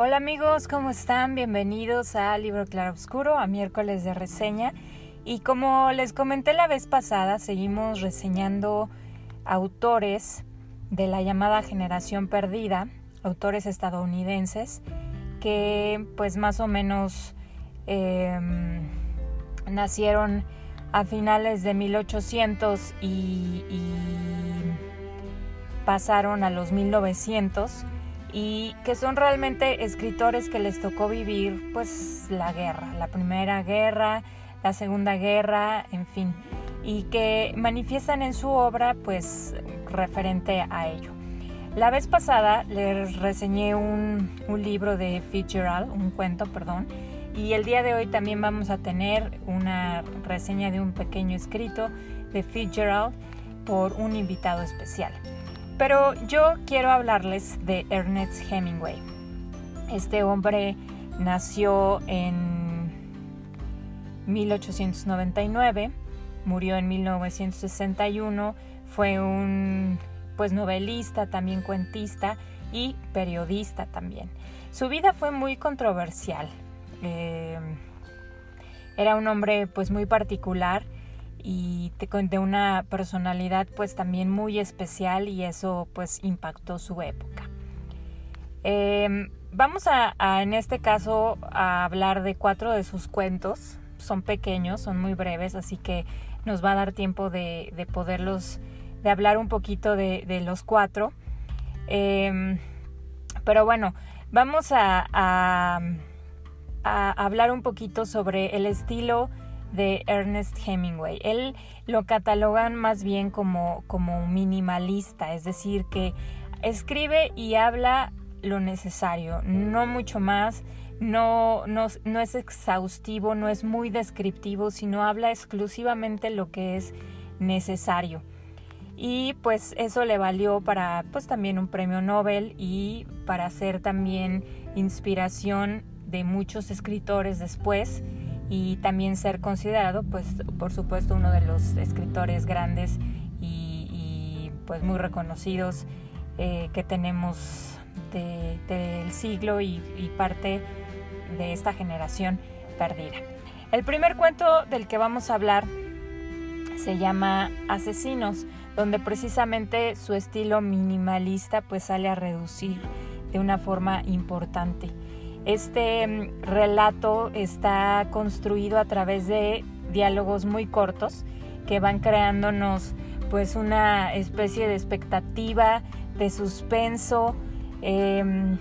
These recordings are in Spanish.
Hola amigos, ¿cómo están? Bienvenidos a Libro Claro Oscuro, a miércoles de reseña. Y como les comenté la vez pasada, seguimos reseñando autores de la llamada generación perdida, autores estadounidenses, que pues más o menos em, nacieron a finales de 1800 y, y pasaron a los 1900 y que son realmente escritores que les tocó vivir pues la guerra, la primera guerra, la segunda guerra, en fin, y que manifiestan en su obra pues referente a ello. La vez pasada les reseñé un, un libro de Fitzgerald, un cuento, perdón, y el día de hoy también vamos a tener una reseña de un pequeño escrito de Fitzgerald por un invitado especial. Pero yo quiero hablarles de Ernest Hemingway. Este hombre nació en 1899, murió en 1961, fue un pues novelista, también cuentista y periodista también. Su vida fue muy controversial. Eh, era un hombre pues muy particular y de una personalidad pues también muy especial y eso pues impactó su época. Em, vamos a, en este caso a hablar de cuatro de sus cuentos. Son pequeños, son muy breves, así que nos va a dar tiempo de, poderlos, de hablar un poquito de, los cuatro. Em, pero bueno, vamos a, hablar un poquito sobre el estilo de Ernest Hemingway. Él lo catalogan más bien como, como minimalista, es decir, que escribe y habla lo necesario, no mucho más, no, no, no, es exhaustivo, no es muy descriptivo, sino habla exclusivamente lo que es necesario. Y pues eso le valió para pues también un premio Nobel y para ser también inspiración de muchos escritores después y también ser considerado, pues por supuesto, uno de los escritores grandes y, pues muy reconocidos eh, que tenemos del siglo y, y parte de esta generación perdida. El primer cuento del que vamos a hablar se llama Asesinos, donde precisamente su estilo minimalista pues sale a reducir de una forma importante. Este mm, relato está construido a través de diálogos muy cortos que van creándonos pues una especie de expectativa, de suspenso. Em,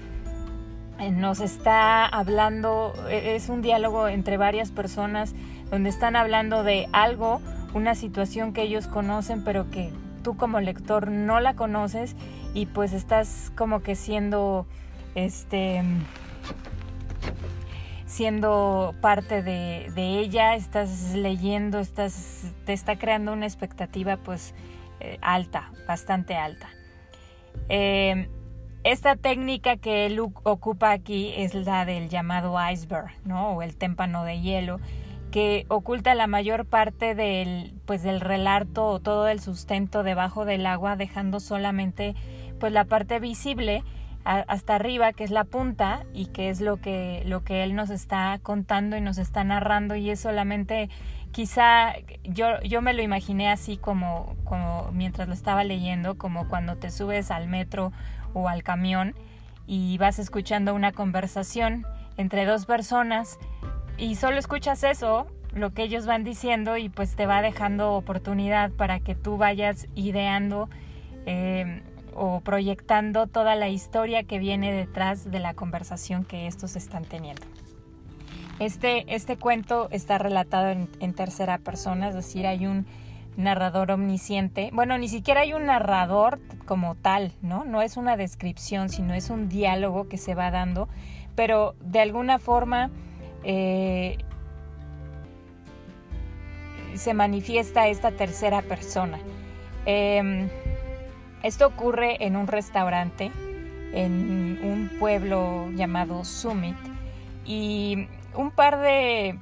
nos está hablando, e, es un diálogo entre varias personas donde están hablando de algo, una situación que ellos conocen pero que tú como lector no la conoces y pues estás como que siendo este siendo parte de, ella, estás leyendo, estás, te está creando una expectativa pues eh, alta, bastante alta. Em, esta técnica que Luke ocupa aquí es la del llamado iceberg, ¿no? O el témpano de hielo, que oculta la mayor parte del, pues, del relato o todo el sustento debajo del agua, dejando solamente pues la parte visible hasta arriba, que es la punta y que es lo que, lo que él nos está contando y nos está narrando y es solamente quizá yo, yo me lo imaginé así como, mientras lo estaba leyendo, como cuando te subes al metro o al camión y vas escuchando una conversación entre dos personas y solo escuchas eso, lo que ellos van diciendo y pues te va dejando oportunidad para que tú vayas ideando eh, o proyectando toda la historia que viene detrás de la conversación que estos están teniendo. Este, este cuento está relatado en, tercera persona, es decir, hay un narrador omnisciente. Bueno, ni siquiera hay un narrador como tal, ¿no? No es una descripción, sino es un diálogo que se va dando, pero de alguna forma eh, se manifiesta esta tercera persona. Em, esto ocurre en un restaurante en un pueblo llamado Summit y un par de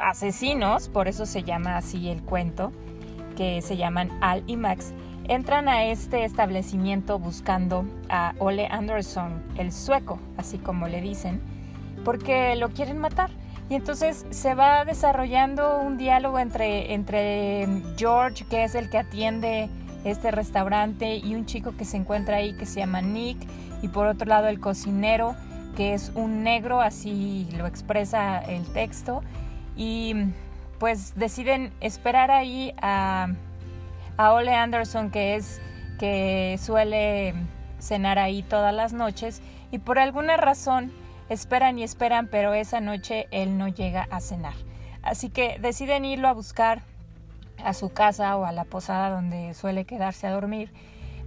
asesinos, por eso se llama así el cuento, que se llaman Al y Max, entran a este establecimiento buscando a Ole Anderson, el sueco, así como le dicen, porque lo quieren matar. Y entonces se va desarrollando un diálogo entre, entre George, que es el que atiende este restaurante, y un chico que se encuentra ahí que se llama Nick, y por otro lado el cocinero, que es un negro, así lo expresa el texto, y pues deciden esperar ahí a, a Ole Anderson, que es que suele cenar ahí todas las noches, y por alguna razón Esperan y esperan, pero esa noche él no llega a cenar. Así que deciden irlo a buscar a su casa o a la posada donde suele quedarse a dormir.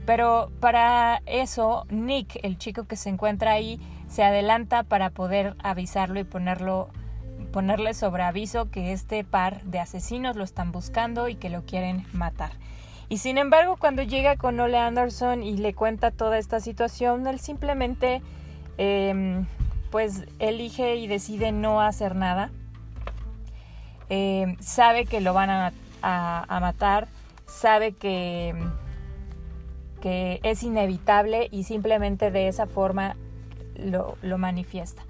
Pero para eso, Nick, el chico que se encuentra ahí, se adelanta para poder avisarlo y ponerlo, ponerle sobre aviso que este par de asesinos lo están buscando y que lo quieren matar. Y sin embargo, cuando llega con Ole Anderson y le cuenta toda esta situación, él simplemente em, pues elige y decide no hacer nada. Eh, sabe que lo van a, matar, sabe que, que, es inevitable y simplemente de esa forma lo, manifiesta.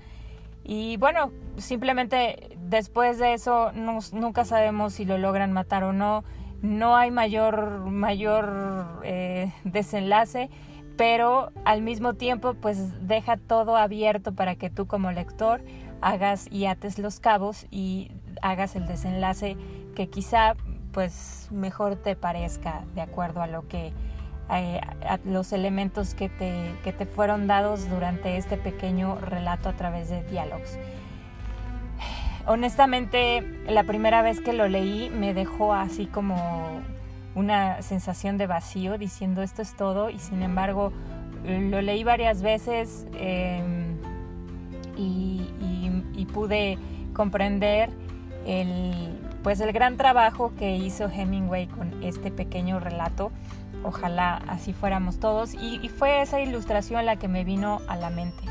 Y bueno, simplemente después de eso nunca sabemos si lo logran matar o no. No hay mayor, mayor eh, desenlace pero al mismo tiempo pues deja todo abierto para que tú como lector hagas y ates los cabos y hagas el desenlace que quizá pues mejor te parezca de acuerdo a lo que eh, a los elementos que te, que te fueron dados durante este pequeño relato a través de diálogos. Honestamente, la primera vez que lo leí me dejó así como una sensación de vacío diciendo esto es todo y sin embargo lo leí varias veces em, y, pude comprender el, pues el gran trabajo que hizo Hemingway con este pequeño relato. Ojalá así fuéramos todos. Y, y fue esa ilustración la que me vino a la mente.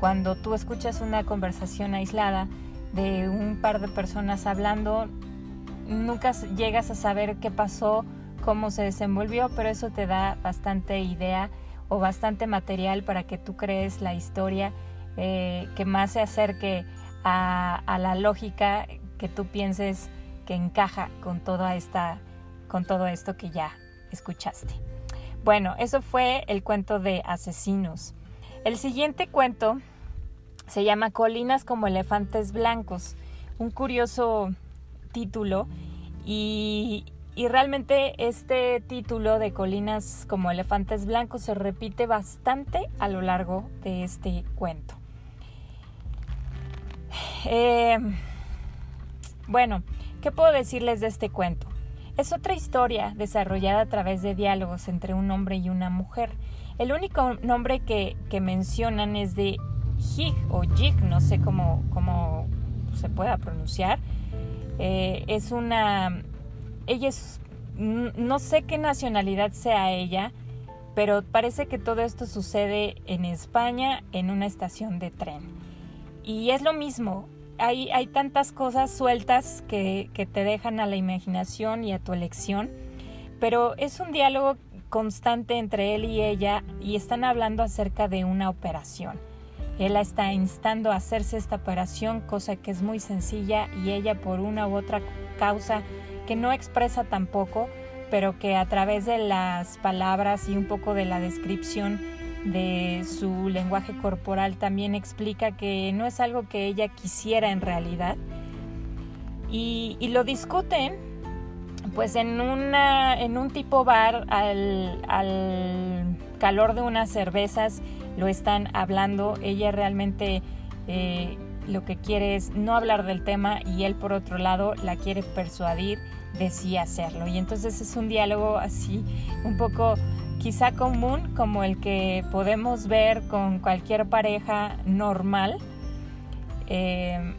Cuando tú escuchas una conversación aislada de un par de personas hablando, nunca llegas a saber qué pasó, cómo se desenvolvió, pero eso te da bastante idea o bastante material para que tú crees la historia eh, que más se acerque a, la lógica que tú pienses que encaja con toda esta con todo esto que ya escuchaste. Bueno, eso fue el cuento de asesinos. El siguiente cuento se llama Colinas como elefantes blancos, un curioso título y, realmente este título de Colinas como elefantes blancos se repite bastante a lo largo de este cuento. Eh, bueno, ¿qué puedo decirles de este cuento? Es otra historia desarrollada a través de diálogos entre un hombre y una mujer. El único nombre que, mencionan es de Hig o Jig, no sé cómo, cómo se pueda pronunciar. Eh, es una... Ella es... No sé qué nacionalidad sea ella, pero parece que todo esto sucede en España en una estación de tren. Y es lo mismo, hay, tantas cosas sueltas que, que te dejan a la imaginación y a tu elección, pero es un diálogo constante entre él y ella y están hablando acerca de una operación. Él está instando a hacerse esta operación, cosa que es muy sencilla y ella por una u otra causa que no expresa tampoco, pero que a través de las palabras y un poco de la descripción de su lenguaje corporal también explica que no es algo que ella quisiera en realidad. Y, lo discuten pues en, una, en un tipo bar al, al calor de unas cervezas lo están hablando. Ella realmente eh, lo que quiere es no hablar del tema y él por otro lado la quiere persuadir de sí hacerlo. Y entonces es un diálogo así un poco quizá común como el que podemos ver con cualquier pareja normal. Eh,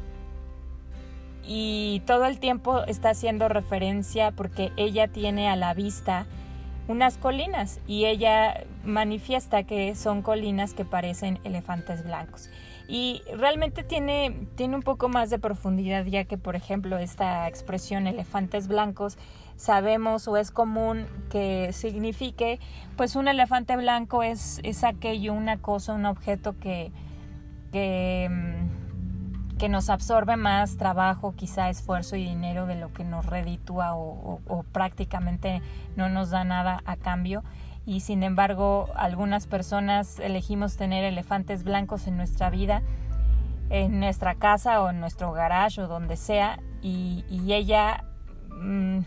y todo el tiempo está haciendo referencia porque ella tiene a la vista unas colinas y ella manifiesta que son colinas que parecen elefantes blancos. Y realmente tiene, tiene un poco más de profundidad, ya que, por ejemplo, esta expresión elefantes blancos sabemos o es común que signifique, pues un elefante blanco es, es aquello, una cosa, un objeto que, que, mm, que, nos absorbe más trabajo, quizá esfuerzo y dinero de lo que nos reditúa o, o prácticamente no nos da nada a cambio. Y sin embargo algunas personas elegimos tener elefantes blancos en nuestra vida, en nuestra casa o en nuestro garage o donde sea y, ella mm,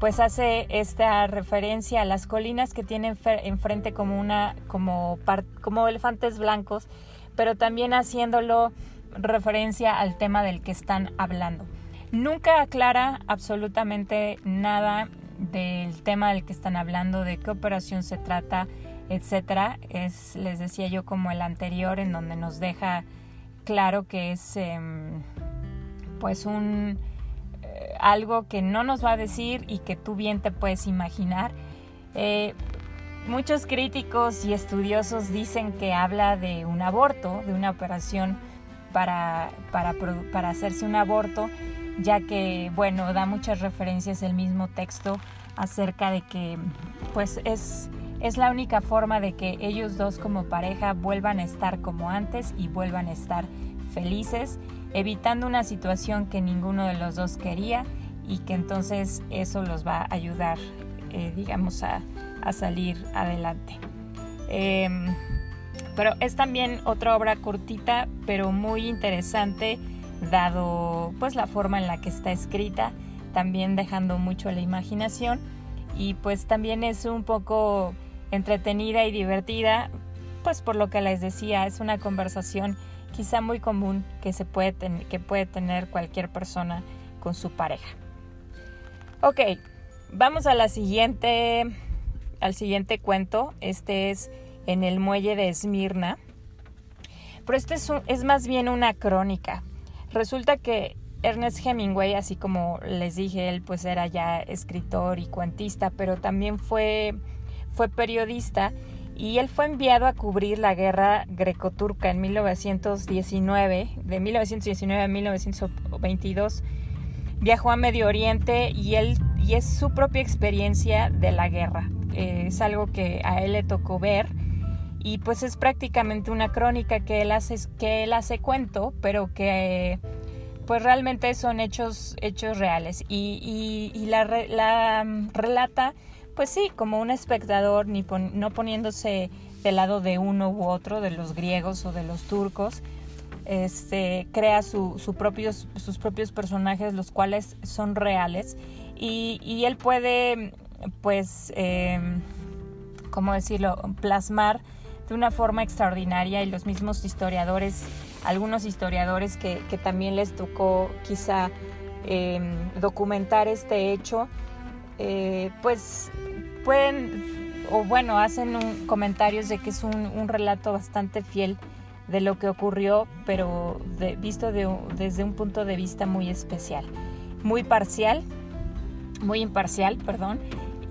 pues hace esta referencia a las colinas que tienen enfrente como una como como elefantes blancos pero también haciéndolo referencia al tema del que están hablando nunca aclara absolutamente nada del tema del que están hablando, de qué operación se trata, etcétera. Es, les decía yo, como el anterior, en donde nos deja claro que es em, pues un algo que no nos va a decir y que tú bien te puedes imaginar. Eh, muchos críticos y estudiosos dicen que habla de un aborto, de una operación para, para, para hacerse un aborto ya que, bueno, da muchas referencias el mismo texto acerca de que, pues, es, es la única forma de que ellos dos como pareja vuelvan a estar como antes y vuelvan a estar felices, evitando una situación que ninguno de los dos quería y que entonces eso los va a ayudar, eh, digamos, a, salir adelante. Em, pero es también otra obra cortita, pero muy interesante dado pues la forma en la que está escrita, también dejando mucho a la imaginación y pues también es un poco entretenida y divertida, pues por lo que les decía, es una conversación quizá muy común que se puede que puede tener cualquier persona con su pareja. Ok, vamos a la siguiente al siguiente cuento. Este es en el muelle de Esmirna. Pero este es, es más bien una crónica. Resulta que Ernest Hemingway, así como les dije, él pues era ya escritor y cuentista, pero también fue, fue periodista y él fue enviado a cubrir la guerra greco-turca en 1919, de 1919 a 1922. Viajó a Medio Oriente y él y es su propia experiencia de la guerra. Eh, es algo que a él le tocó ver y pues es prácticamente una crónica que él hace, que él hace cuento, pero que pues realmente son hechos, hechos reales y, la, mm, relata pues sí, como un espectador, ni no poniéndose del lado de uno u otro, de los griegos o de los turcos, este, crea su, propios, sus propios personajes, los cuales son reales, y, él puede, pues, eh, ¿cómo decirlo?, plasmar de una forma extraordinaria y los mismos historiadores, algunos historiadores que, también les tocó quizá em, documentar este hecho, eh, pues pueden, o bueno, hacen comentarios de que es un, relato bastante fiel de lo que ocurrió, pero visto desde un punto de vista muy especial, muy parcial, muy imparcial, perdón,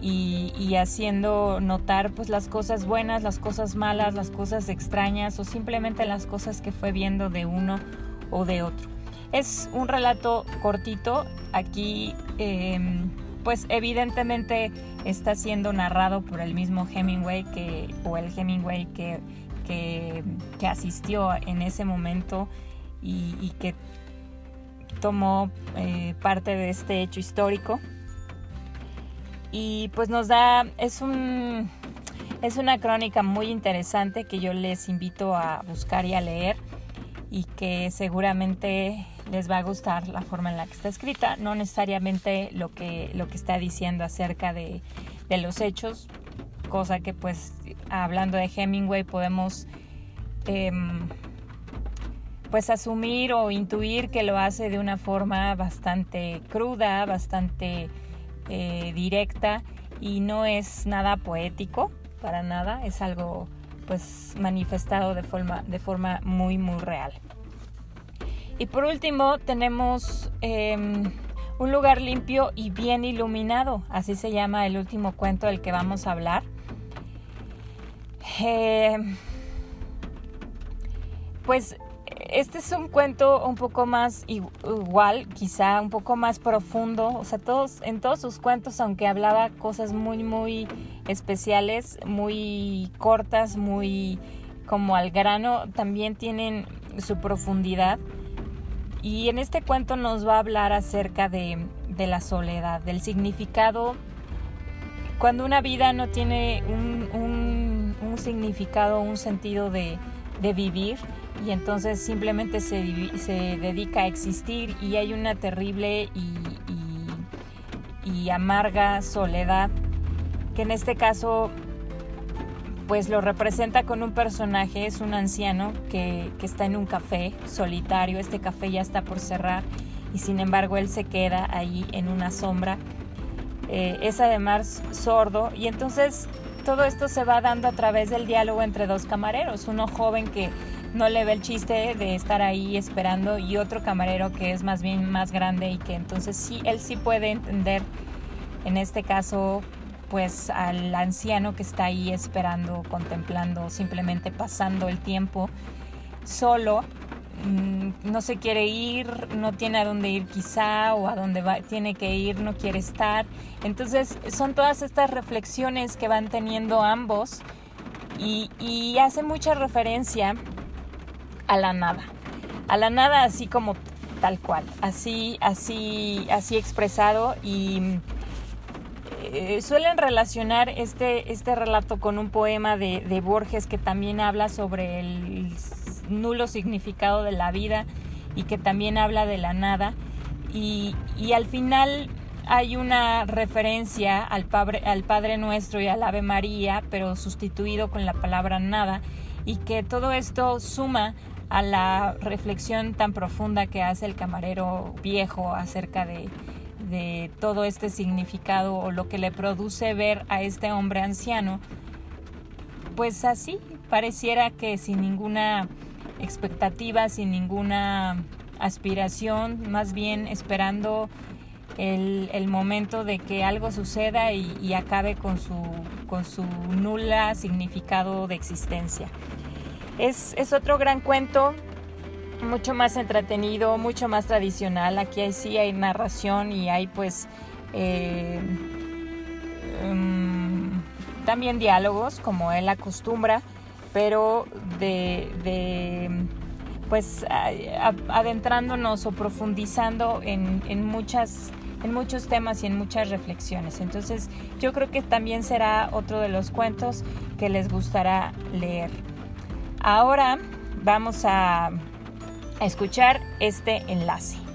y, haciendo notar pues las cosas buenas, las cosas malas, las cosas extrañas o simplemente las cosas que fue viendo de uno o de otro. Es un relato cortito, aquí em, pues evidentemente está siendo narrado por el mismo Hemingway que, o el Hemingway que, que, asistió en ese momento y, que tomó eh, parte de este hecho histórico. Y pues nos da, es un, es una crónica muy interesante que yo les invito a buscar y a leer y que seguramente les va a gustar la forma en la que está escrita, no necesariamente lo que, lo que está diciendo acerca de, de los hechos, cosa que pues hablando de Hemingway podemos em, pues asumir o intuir que lo hace de una forma bastante cruda, bastante eh, directa y no es nada poético, para nada, es algo pues manifestado de forma, de forma muy muy real. Y por último tenemos em, un lugar limpio y bien iluminado, así se llama el último cuento del que vamos a hablar. Em, pues este es un cuento un poco más igual, quizá un poco más profundo. O sea, todos, en todos sus cuentos, aunque hablaba cosas muy, muy especiales, muy cortas, muy como al grano, también tienen su profundidad. Y en este cuento nos va a hablar acerca de, la soledad, del significado. Cuando una vida no tiene un, un significado, un sentido de, de vivir, y entonces simplemente se, dedica a existir y hay una terrible y, amarga soledad que en este caso pues lo representa con un personaje, es un anciano que, está en un café solitario, este café ya está por cerrar y sin embargo él se queda ahí en una sombra. Eh, es además sordo y entonces todo esto se va dando a través del diálogo entre dos camareros, uno joven que no le ve el chiste de estar ahí esperando y otro camarero que es más bien más grande y que entonces sí, él sí puede entender, en este caso, pues al anciano que está ahí esperando, contemplando, simplemente pasando el tiempo solo, mm, no se quiere ir, no tiene a dónde ir quizá o a dónde va, tiene que ir, no quiere estar. Entonces son todas estas reflexiones que van teniendo ambos y, y hace mucha referencia a la nada. A la nada así como tal cual, así, así, así expresado y eh, suelen relacionar este, este relato con un poema de, Borges que también habla sobre el nulo significado de la vida y que también habla de la nada. Y, al final hay una referencia al padre, al Padre Nuestro y al Ave María, pero sustituido con la palabra nada, y que todo esto suma a la reflexión tan profunda que hace el camarero viejo acerca de, todo este significado o lo que le produce ver a este hombre anciano, pues así pareciera que sin ninguna expectativa, sin ninguna aspiración, más bien esperando el, momento de que algo suceda y, acabe con su, con su nula significado de existencia. Es, otro gran cuento, mucho más entretenido, mucho más tradicional. Aquí sí hay narración y hay pues eh, mm, también diálogos como él acostumbra, pero de, pues adentrándonos o profundizando en, en, muchas en muchos temas y en muchas reflexiones. Entonces yo creo que también será otro de los cuentos que les gustará leer. Ahora vamos a, escuchar este enlace.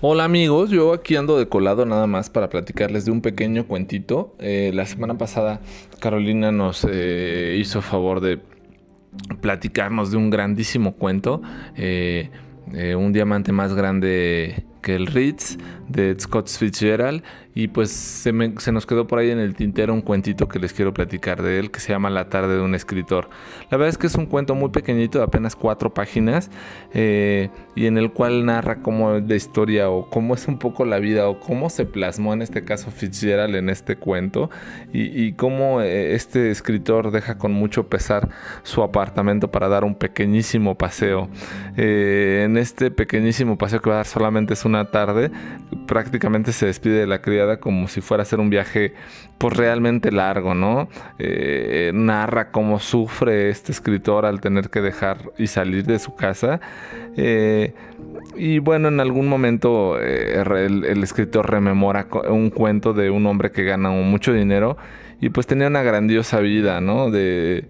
Hola amigos, yo aquí ando de colado nada más para platicarles de un pequeño cuentito. Eh, la semana pasada Carolina nos eh, hizo favor de platicarnos de un grandísimo cuento, eh, un diamante más grande que el Ritz de Scott Fitzgerald y pues se, nos quedó por ahí en el tintero un cuentito que les quiero platicar de él que se llama La tarde de un escritor. La verdad es que es un cuento muy pequeñito de apenas cuatro páginas eh, y en el cual narra cómo es la historia o cómo es un poco la vida o cómo se plasmó en este caso Fitzgerald en este cuento y, cómo eh, este escritor deja con mucho pesar su apartamento para dar un pequeñísimo paseo. Eh, en este pequeñísimo paseo que va a dar solamente es una tarde, prácticamente se despide de la criada como si fuera a ser un viaje pues realmente largo, ¿no? Eh, narra cómo sufre este escritor al tener que dejar y salir de su casa. Eh, y bueno, en algún momento eh, el, escritor rememora un cuento de un hombre que gana mucho dinero y pues tenía una grandiosa vida, ¿no? De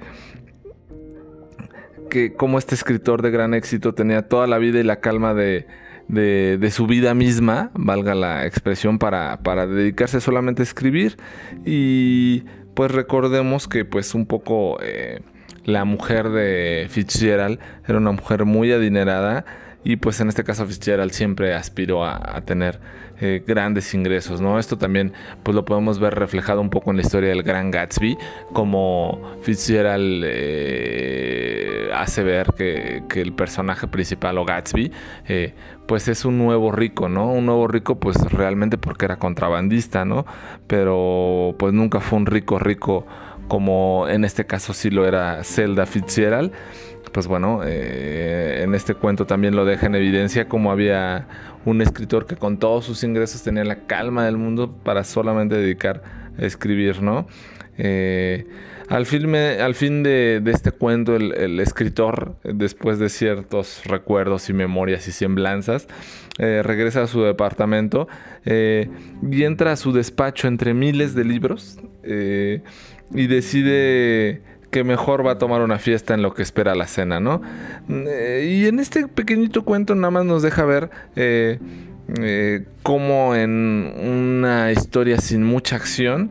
que como este escritor de gran éxito tenía toda la vida y la calma de de, su vida misma, valga la expresión, para, para dedicarse solamente a escribir. Y pues recordemos que pues un poco eh, la mujer de Fitzgerald era una mujer muy adinerada y pues en este caso Fitzgerald siempre aspiró a, tener eh, grandes ingresos, ¿no? Esto también pues lo podemos ver reflejado un poco en la historia del Gran Gatsby, como Fitzgerald eh, hace ver que, el personaje principal o Gatsby eh, pues es un nuevo rico, ¿no? Un nuevo rico pues realmente porque era contrabandista, ¿no? Pero pues nunca fue un rico rico como en este caso sí lo era Zelda Fitzgerald pues bueno, eh, en este cuento también lo deja en evidencia como había un escritor que con todos sus ingresos tenía la calma del mundo para solamente dedicar a escribir, ¿no? Eh, al fin, al fin de, este cuento, el, escritor, después de ciertos recuerdos y memorias y semblanzas, eh, regresa a su departamento y entra a su despacho entre miles de libros y decide que mejor va a tomar una fiesta en lo que espera la cena, ¿no? Eh, y en este pequeñito cuento nada más nos deja ver eh, eh, cómo en una historia sin mucha acción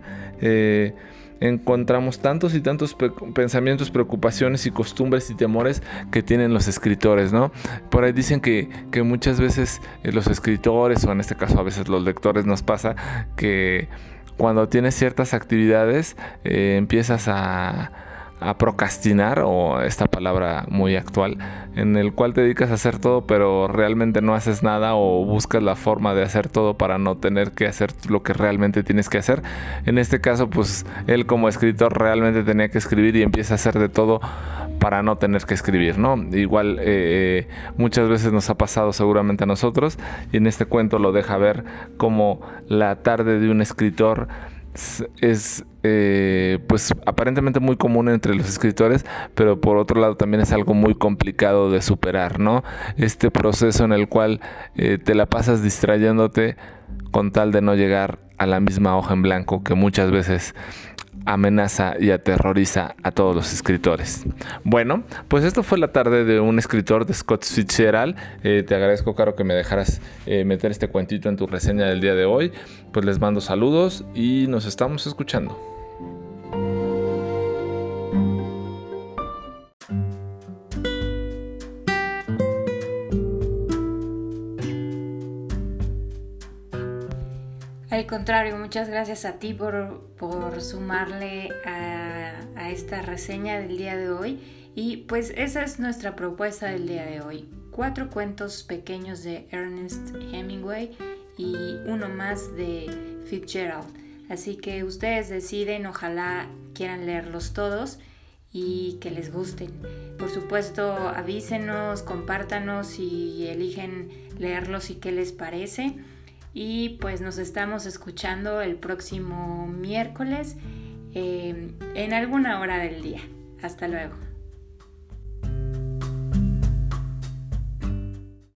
encontramos tantos y tantos pensamientos, preocupaciones y costumbres y temores que tienen los escritores, ¿no? Por ahí dicen que, que muchas veces los escritores, o en este caso a veces los lectores, nos pasa que cuando tienes ciertas actividades empiezas a a procrastinar o esta palabra muy actual en el cual te dedicas a hacer todo pero realmente no haces nada o buscas la forma de hacer todo para no tener que hacer lo que realmente tienes que hacer. En este caso pues él como escritor realmente tenía que escribir y empieza a hacer de todo para no tener que escribir no igual eh, muchas veces nos ha pasado seguramente a nosotros y en este cuento lo deja ver como la tarde de un escritor es eh, pues aparentemente muy común entre los escritores, pero por otro lado también es algo muy complicado de superar, ¿no? Este proceso en el cual eh, te la pasas distrayéndote con tal de no llegar a la misma hoja en blanco que muchas veces amenaza y aterroriza a todos los escritores. Bueno, pues esto fue la tarde de un escritor de Scott Fitzgerald. Eh, te agradezco, Caro, que me dejaras eh, meter este cuentito en tu reseña del día de hoy. Pues les mando saludos y nos estamos escuchando. Al contrario, muchas gracias a ti por, sumarle a, a, esta reseña del día de hoy. Y pues esa es nuestra propuesta del día de hoy. Cuatro cuentos pequeños de Ernest Hemingway y uno más de Fitzgerald. Así que ustedes deciden, ojalá quieran leerlos todos y que les gusten. Por supuesto, avísenos, compártanos y eligen leerlos y qué les parece y pues nos estamos escuchando el próximo miércoles eh, en alguna hora del día. Hasta luego.